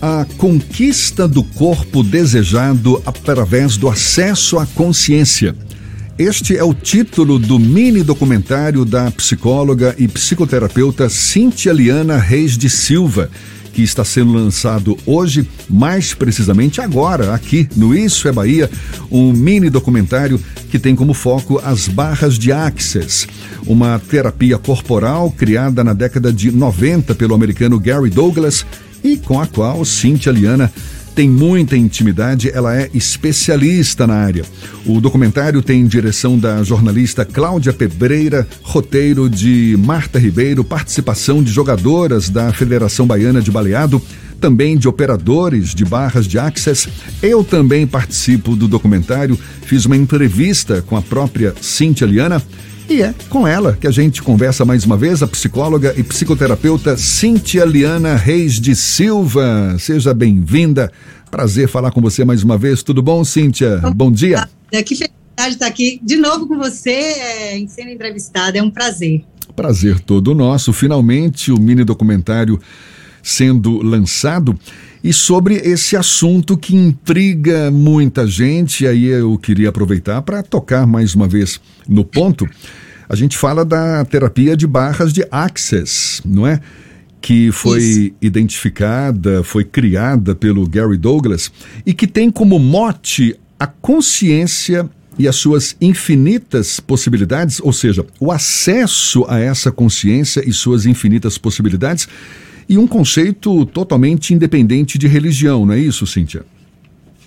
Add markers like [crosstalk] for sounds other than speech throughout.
A conquista do corpo desejado através do acesso à consciência. Este é o título do mini documentário da psicóloga e psicoterapeuta Cintia Liana Reis de Silva, que está sendo lançado hoje, mais precisamente agora, aqui no Isso é Bahia, um mini documentário que tem como foco as barras de Access, uma terapia corporal criada na década de 90 pelo americano Gary Douglas e com a qual Cintia Liana tem muita intimidade, ela é especialista na área. O documentário tem direção da jornalista Cláudia Pebreira, roteiro de Marta Ribeiro, participação de jogadoras da Federação Baiana de Baleado, também de operadores de barras de access. Eu também participo do documentário, fiz uma entrevista com a própria Cintia Liana e é com ela que a gente conversa mais uma vez, a psicóloga e psicoterapeuta Cintia Liana Reis de Silva. Seja bem-vinda. Prazer falar com você mais uma vez. Tudo bom, Cíntia? Bom dia. É, que felicidade estar aqui de novo com você, é, em sendo entrevistada. É um prazer. Prazer todo nosso. Finalmente, o mini documentário sendo lançado e sobre esse assunto que intriga muita gente. Aí eu queria aproveitar para tocar mais uma vez no ponto. A gente fala da terapia de barras de Access, não é? Que foi Isso. identificada, foi criada pelo Gary Douglas e que tem como mote a consciência e as suas infinitas possibilidades, ou seja, o acesso a essa consciência e suas infinitas possibilidades e um conceito totalmente independente de religião, não é isso, Cíntia?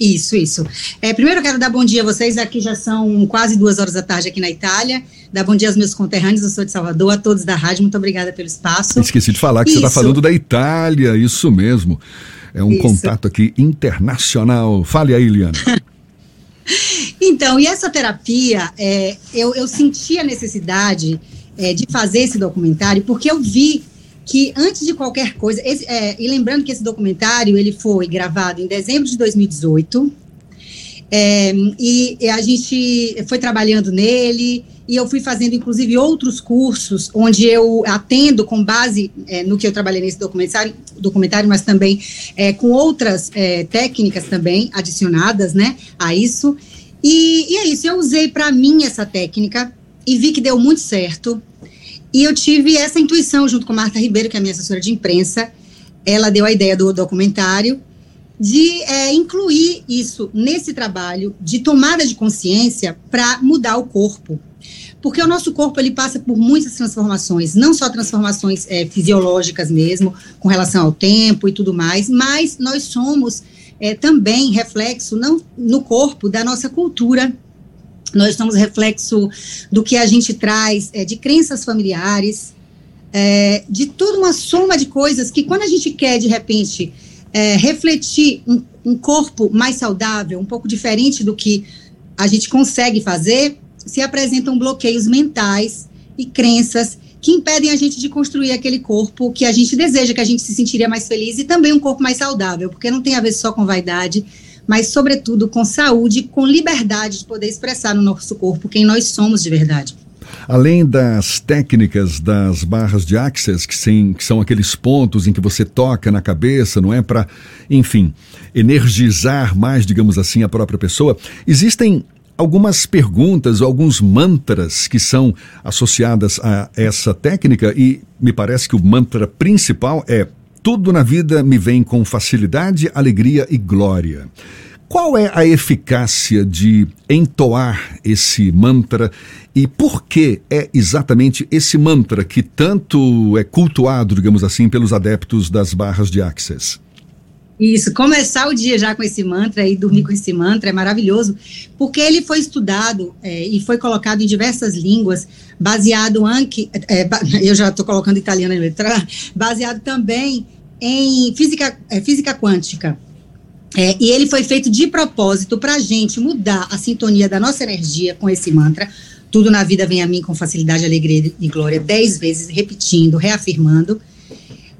Isso, isso. É, primeiro eu quero dar bom dia a vocês, aqui já são quase duas horas da tarde aqui na Itália. Dar bom dia aos meus conterrâneos, eu sou de Salvador, a todos da rádio, muito obrigada pelo espaço. Esqueci de falar que isso. você está falando da Itália, isso mesmo. É um isso. contato aqui internacional. Fale aí, Liana. [laughs] então, e essa terapia, é, eu, eu senti a necessidade é, de fazer esse documentário porque eu vi que antes de qualquer coisa, esse, é, e lembrando que esse documentário ele foi gravado em dezembro de 2018, é, e, e, a gente foi trabalhando nele, e eu fui fazendo inclusive outros cursos, onde eu atendo com base é, no que eu trabalhei nesse documentário, documentário mas também é, com outras é, técnicas também adicionadas né, a isso. E, e é isso, eu usei para mim essa técnica e vi que deu muito certo. E eu tive essa intuição junto com Marta Ribeiro, que é a minha assessora de imprensa. Ela deu a ideia do documentário de é, incluir isso nesse trabalho de tomada de consciência para mudar o corpo. Porque o nosso corpo ele passa por muitas transformações, não só transformações é, fisiológicas mesmo, com relação ao tempo e tudo mais, mas nós somos é, também reflexo não no corpo da nossa cultura nós somos reflexo do que a gente traz é, de crenças familiares, é, de toda uma soma de coisas que quando a gente quer, de repente, é, refletir um, um, corpo mais saudável, um pouco diferente do que a gente consegue fazer, se apresentam bloqueios mentais e crenças que impedem a gente de construir aquele corpo que a gente deseja, que a gente se sentiria mais feliz e também um corpo mais saudável, porque não tem a ver só com vaidade, mas, sobretudo, com saúde, com liberdade de poder expressar no nosso corpo quem nós somos de verdade. Além das técnicas das barras de access, que, sim, que são aqueles pontos em que você toca na cabeça, não é? Para, enfim, energizar mais, digamos assim, a própria pessoa, existem algumas perguntas, alguns mantras que são associadas a essa técnica e me parece que o mantra principal é tudo na vida me vem com facilidade, alegria e glória. Qual é a eficácia de entoar esse mantra e por que é exatamente esse mantra que tanto é cultuado, digamos assim, pelos adeptos das barras de Access? Isso, começar o dia já com esse mantra e dormir com esse mantra é maravilhoso, porque ele foi estudado é, e foi colocado em diversas línguas, baseado anche, é, [laughs] eu já estou colocando italiano em letra, baseado também em física, é, física quântica. É, e ele foi feito de propósito para a gente mudar a sintonia da nossa energia com esse mantra. Tudo na vida vem a mim com facilidade, alegria e glória, dez vezes, repetindo, reafirmando,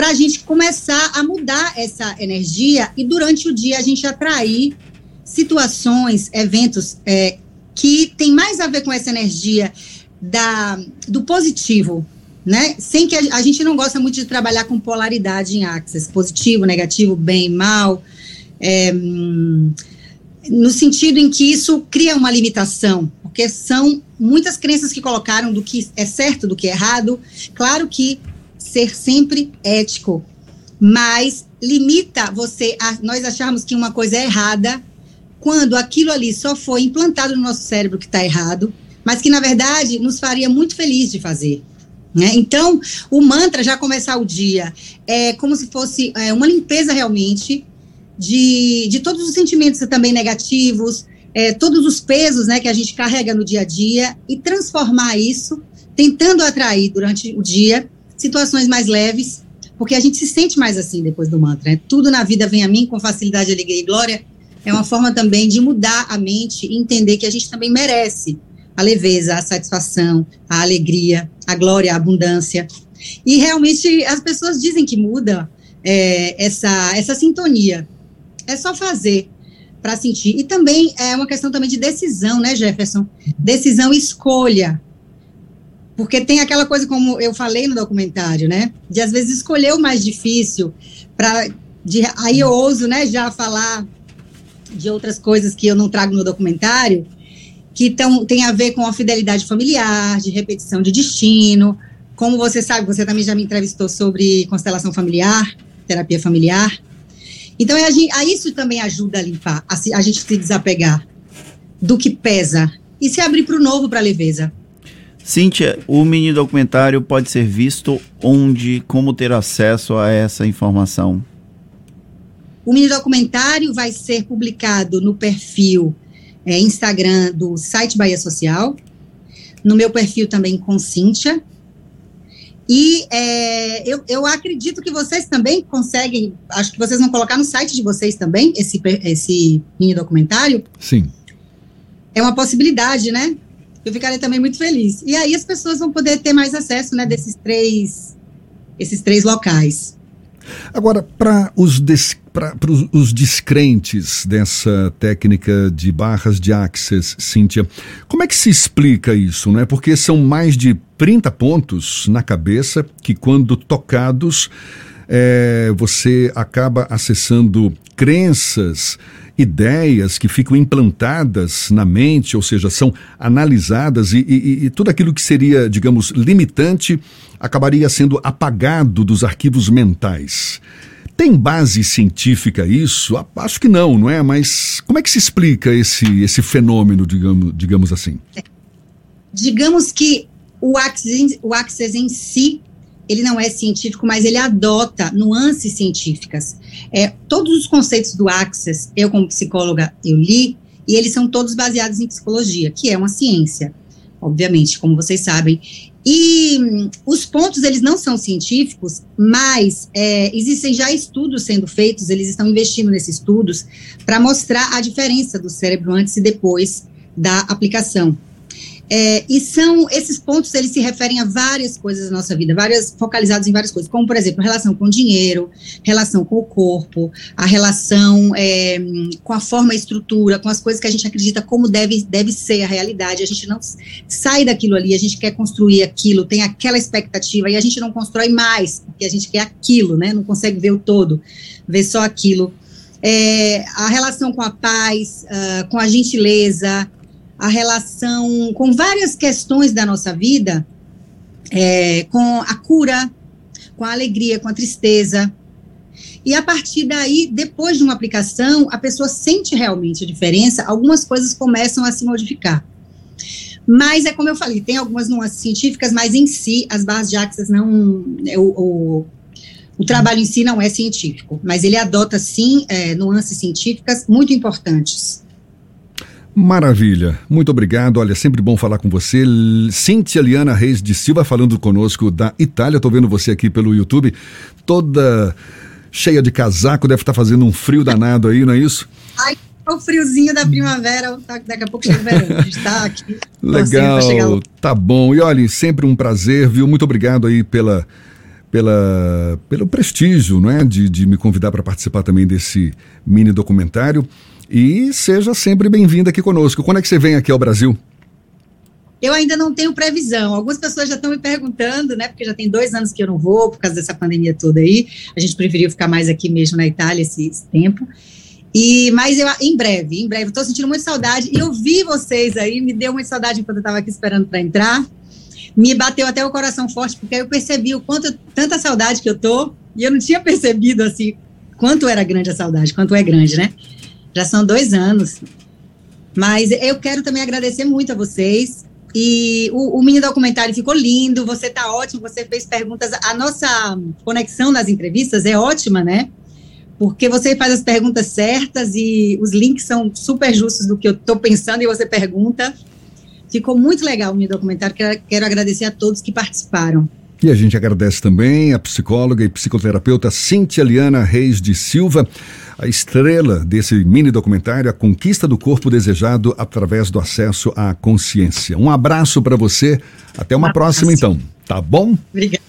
para a gente começar a mudar essa energia e durante o dia a gente atrair situações, eventos é, que tem mais a ver com essa energia da, do positivo, né? Sem que a, a, gente não gosta muito de trabalhar com polaridade em axis, positivo, negativo, bem, mal, é, no sentido em que isso cria uma limitação, porque são muitas crenças que colocaram do que é certo, do que é errado. Claro que ser sempre ético, mas limita você a nós acharmos que uma coisa é errada quando aquilo ali só foi implantado no nosso cérebro que está errado, mas que na verdade nos faria muito feliz de fazer. Né? Então, o mantra já começar o dia é como se fosse é, uma limpeza realmente de, de todos os sentimentos também negativos, é, todos os pesos né, que a gente carrega no dia a dia e transformar isso, tentando atrair durante o dia situações mais leves, porque a gente se sente mais assim depois do mantra. Né? Tudo na vida vem a mim com facilidade, alegria e glória. É uma forma também de mudar a mente e entender que a gente também merece a leveza, a satisfação, a alegria, a glória, a abundância. E realmente as pessoas dizem que muda é, essa, essa sintonia. É só fazer para sentir. E também é uma questão também de decisão, né, Jefferson? Decisão e escolha. Porque tem aquela coisa, como eu falei no documentário, né? De às vezes escolher o mais difícil para. Aí eu ouso, né, já falar de outras coisas que eu não trago no documentário, que tão, tem a ver com a fidelidade familiar, de repetição de destino. Como você sabe, você também já me entrevistou sobre constelação familiar, terapia familiar. Então, é a, isso também ajuda a limpar, a, a gente se desapegar do que pesa e se abrir para o novo, para a leveza. Cíntia, o mini documentário pode ser visto onde, como ter acesso a essa informação? O mini documentário vai ser publicado no perfil é, Instagram do site Bahia Social, no meu perfil também com Cíntia. E é, eu, eu acredito que vocês também conseguem, acho que vocês vão colocar no site de vocês também esse, esse mini documentário. Sim. É uma possibilidade, né? Eu ficarei também muito feliz. E aí as pessoas vão poder ter mais acesso, né, desses três, esses três locais. Agora, para os, os descrentes dessa técnica de barras de access, Cíntia, como é que se explica isso? Né? Porque são mais de 30 pontos na cabeça que, quando tocados, é, você acaba acessando crenças ideias que ficam implantadas na mente, ou seja, são analisadas e, e, e, tudo aquilo que seria, digamos, limitante acabaria sendo apagado dos arquivos mentais. Tem base científica isso? Acho que não, não é? Mas como é que se explica esse, esse fenômeno, digamos, digamos assim? Digamos que o Access, o Access em si ele não é científico, mas ele adota nuances científicas. É, todos os conceitos do Access, eu como psicóloga, eu li, e eles são todos baseados em psicologia, que é uma ciência, obviamente, como vocês sabem. E hum, os pontos, eles não são científicos, mas é, existem já estudos sendo feitos, eles estão investindo nesses estudos para mostrar a diferença do cérebro antes e depois da aplicação. É, e são esses pontos, eles se referem a várias coisas da nossa vida, várias focalizados em várias coisas, como por exemplo, relação com o dinheiro, relação com o corpo, a relação é, com a forma e estrutura, com as coisas que a gente acredita como deve, deve ser a realidade. A gente não sai daquilo ali, a gente quer construir aquilo, tem aquela expectativa e a gente não constrói mais, porque a gente quer aquilo, né? Não consegue ver o todo, ver só aquilo. É, a relação com a paz, uh, com a gentileza, a relação com várias questões da nossa vida, é, com a cura, com a alegria, com a tristeza. E a partir daí, depois de uma aplicação, a pessoa sente realmente a diferença, algumas coisas começam a se modificar. Mas é como eu falei, tem algumas nuances científicas, mas em si, as barras de Axis não. É, o, o, o, trabalho em si não é científico, mas ele adota, sim, é, nuances científicas muito importantes. Maravilha, muito obrigado. Olha, sempre bom falar com você. Cíntia Liana Reis de Silva falando conosco da Itália. Estou vendo você aqui pelo YouTube, toda cheia de casaco, deve estar fazendo um frio danado aí, não é isso? Ai, o friozinho da primavera, tá, daqui a pouco chega o verão. A gente está aqui. Legal, tá bom. E olha, sempre um prazer, viu? Muito obrigado aí pela pela, pelo prestígio né, de, de me convidar para participar também desse mini documentário. E seja sempre bem-vinda aqui conosco. Quando é que você vem aqui ao Brasil? eu ainda não tenho previsão. Algumas pessoas já estão me perguntando, né? Porque já tem dois anos que eu não vou, por causa dessa pandemia toda aí. A gente preferiu ficar mais aqui mesmo na Itália esse, esse tempo. E, mas eu, em breve, em breve, estou sentindo muita saudade. E eu vi vocês aí, me deu muita saudade enquanto eu estava aqui esperando para entrar. Me bateu até o coração forte, porque eu percebi o quanto, tanta saudade que eu tô, e eu não tinha percebido, assim, quanto era grande a saudade, quanto é grande, né? Já são dois anos. Mas eu quero também agradecer muito a vocês. E o, o mini documentário ficou lindo, você está ótimo, você fez perguntas. A nossa conexão nas entrevistas é ótima, né? Porque você faz as perguntas certas e os links são super justos do que eu estou pensando e você pergunta. Ficou muito legal o meu documentário. Quero, quero agradecer a todos que participaram. E a gente agradece também a psicóloga e psicoterapeuta Cintia Liana Reis de Silva, a estrela desse mini documentário A Conquista do Corpo Desejado através do acesso à consciência. Um abraço para você. Até uma um próxima, então. Tá bom? Obrigada.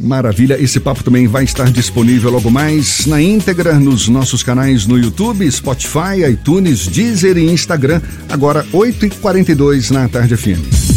Maravilha. Esse papo também vai estar disponível logo mais na íntegra nos nossos canais no YouTube, Spotify, iTunes, Deezer e Instagram. Agora, 8h42 na Tarde FM.